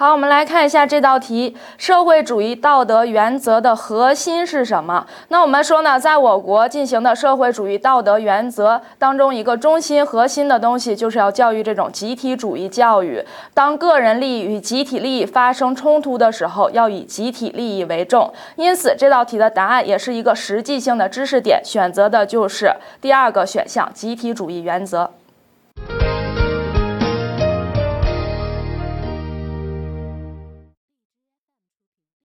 好我们来看一下这道题。社会主义道德原则的核心是什么？那我们说呢在我国进行的社会主义道德原则当中一个中心核心的东西就是要教育这种集体主义教育。当个人利益与集体利益发生冲突的时候要以集体利益为重。因此这道题的答案也是一个实际性的知识点选择的就是第二个选项集体主义原则。